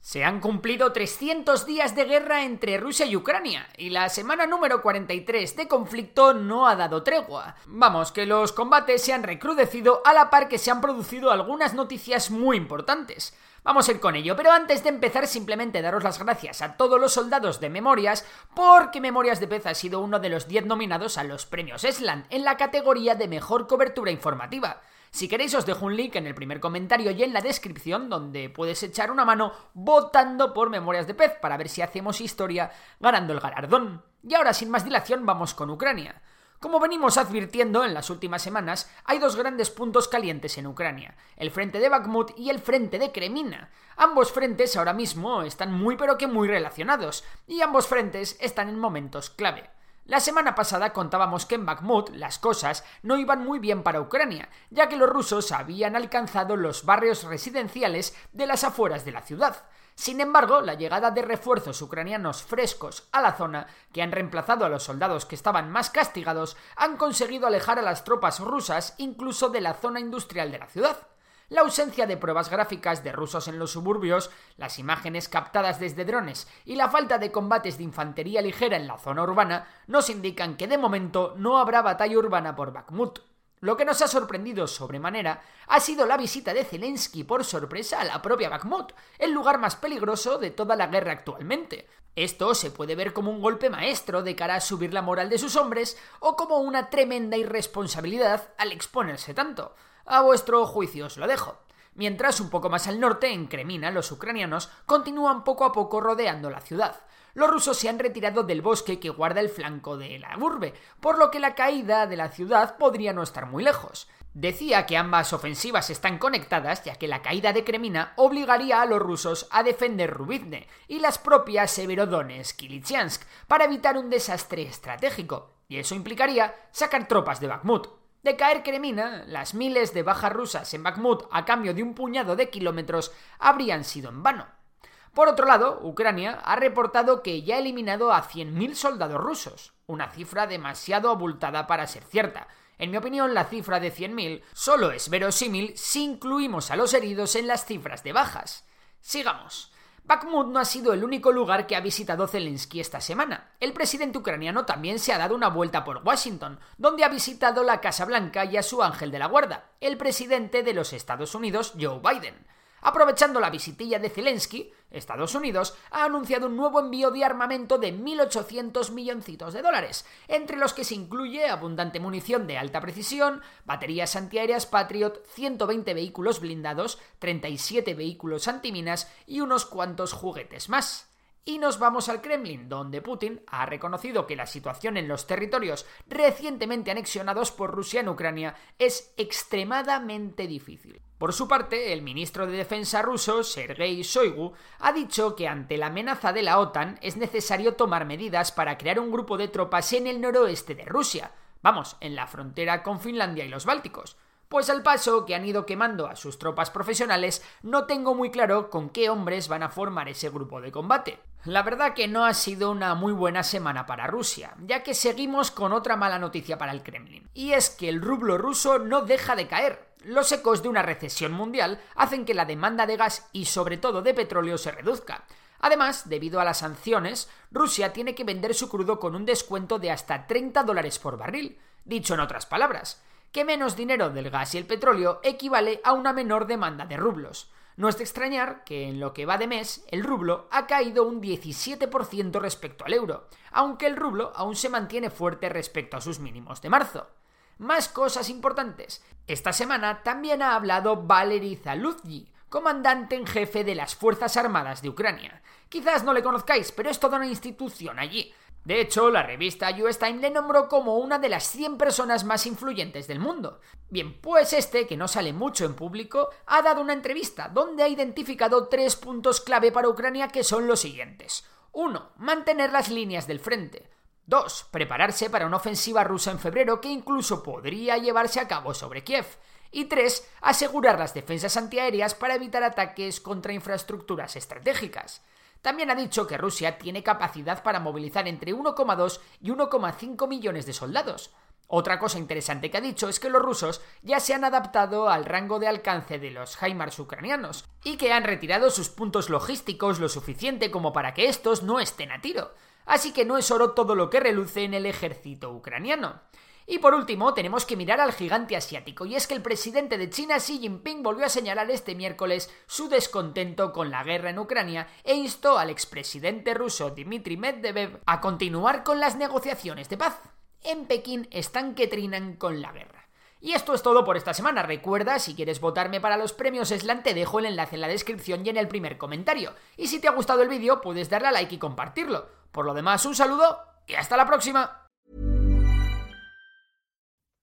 Se han cumplido 300 días de guerra entre Rusia y Ucrania, y la semana número 43 de conflicto no ha dado tregua. Vamos, que los combates se han recrudecido a la par que se han producido algunas noticias muy importantes. Vamos a ir con ello, pero antes de empezar simplemente daros las gracias a todos los soldados de Memorias, porque Memorias de Pez ha sido uno de los 10 nominados a los premios Esland en la categoría de mejor cobertura informativa. Si queréis os dejo un link en el primer comentario y en la descripción donde puedes echar una mano votando por Memorias de Pez para ver si hacemos historia ganando el galardón. Y ahora sin más dilación vamos con Ucrania. Como venimos advirtiendo en las últimas semanas, hay dos grandes puntos calientes en Ucrania, el frente de Bakhmut y el frente de Kremina. Ambos frentes ahora mismo están muy pero que muy relacionados, y ambos frentes están en momentos clave. La semana pasada contábamos que en Bakhmut las cosas no iban muy bien para Ucrania, ya que los rusos habían alcanzado los barrios residenciales de las afueras de la ciudad. Sin embargo, la llegada de refuerzos ucranianos frescos a la zona, que han reemplazado a los soldados que estaban más castigados, han conseguido alejar a las tropas rusas incluso de la zona industrial de la ciudad. La ausencia de pruebas gráficas de rusos en los suburbios, las imágenes captadas desde drones y la falta de combates de infantería ligera en la zona urbana nos indican que de momento no habrá batalla urbana por Bakhmut. Lo que nos ha sorprendido sobremanera ha sido la visita de Zelensky por sorpresa a la propia Bakhmut, el lugar más peligroso de toda la guerra actualmente. Esto se puede ver como un golpe maestro de cara a subir la moral de sus hombres o como una tremenda irresponsabilidad al exponerse tanto. A vuestro juicio os lo dejo. Mientras un poco más al norte, en Kremina, los ucranianos continúan poco a poco rodeando la ciudad los rusos se han retirado del bosque que guarda el flanco de la urbe, por lo que la caída de la ciudad podría no estar muy lejos. Decía que ambas ofensivas están conectadas, ya que la caída de Kremina obligaría a los rusos a defender Rubizne y las propias Severodonetsk y Lysychansk para evitar un desastre estratégico, y eso implicaría sacar tropas de Bakhmut. De caer Kremina, las miles de bajas rusas en Bakhmut a cambio de un puñado de kilómetros habrían sido en vano. Por otro lado, Ucrania ha reportado que ya ha eliminado a 100.000 soldados rusos, una cifra demasiado abultada para ser cierta. En mi opinión, la cifra de 100.000 solo es verosímil si incluimos a los heridos en las cifras de bajas. Sigamos. Bakhmut no ha sido el único lugar que ha visitado Zelensky esta semana. El presidente ucraniano también se ha dado una vuelta por Washington, donde ha visitado la Casa Blanca y a su ángel de la guarda, el presidente de los Estados Unidos, Joe Biden. Aprovechando la visitilla de Zelensky, Estados Unidos ha anunciado un nuevo envío de armamento de 1.800 milloncitos de dólares, entre los que se incluye abundante munición de alta precisión, baterías antiaéreas Patriot, 120 vehículos blindados, 37 vehículos antiminas y unos cuantos juguetes más. Y nos vamos al Kremlin, donde Putin ha reconocido que la situación en los territorios recientemente anexionados por Rusia en Ucrania es extremadamente difícil. Por su parte, el ministro de Defensa ruso, Sergei Shoigu, ha dicho que ante la amenaza de la OTAN es necesario tomar medidas para crear un grupo de tropas en el noroeste de Rusia, vamos, en la frontera con Finlandia y los Bálticos. Pues al paso que han ido quemando a sus tropas profesionales, no tengo muy claro con qué hombres van a formar ese grupo de combate. La verdad que no ha sido una muy buena semana para Rusia, ya que seguimos con otra mala noticia para el Kremlin. Y es que el rublo ruso no deja de caer. Los ecos de una recesión mundial hacen que la demanda de gas y sobre todo de petróleo se reduzca. Además, debido a las sanciones, Rusia tiene que vender su crudo con un descuento de hasta 30 dólares por barril. Dicho en otras palabras, que menos dinero del gas y el petróleo equivale a una menor demanda de rublos. No es de extrañar que en lo que va de mes el rublo ha caído un 17% respecto al euro, aunque el rublo aún se mantiene fuerte respecto a sus mínimos de marzo. Más cosas importantes. Esta semana también ha hablado Valery Zaluzny, comandante en jefe de las Fuerzas Armadas de Ucrania. Quizás no le conozcáis, pero es toda una institución allí. De hecho, la revista US le nombró como una de las 100 personas más influyentes del mundo. Bien, pues este, que no sale mucho en público, ha dado una entrevista donde ha identificado tres puntos clave para Ucrania que son los siguientes. 1. Mantener las líneas del frente. 2. Prepararse para una ofensiva rusa en febrero que incluso podría llevarse a cabo sobre Kiev. Y 3. Asegurar las defensas antiaéreas para evitar ataques contra infraestructuras estratégicas. También ha dicho que Rusia tiene capacidad para movilizar entre 1,2 y 1,5 millones de soldados. Otra cosa interesante que ha dicho es que los rusos ya se han adaptado al rango de alcance de los HIMARS ucranianos y que han retirado sus puntos logísticos lo suficiente como para que estos no estén a tiro. Así que no es oro todo lo que reluce en el ejército ucraniano. Y por último, tenemos que mirar al gigante asiático, y es que el presidente de China, Xi Jinping, volvió a señalar este miércoles su descontento con la guerra en Ucrania e instó al expresidente ruso Dmitry Medvedev a continuar con las negociaciones de paz. En Pekín están que trinan con la guerra. Y esto es todo por esta semana. Recuerda, si quieres votarme para los premios Slan, te dejo el enlace en la descripción y en el primer comentario. Y si te ha gustado el vídeo, puedes darle a like y compartirlo. Por lo demás, un saludo y hasta la próxima.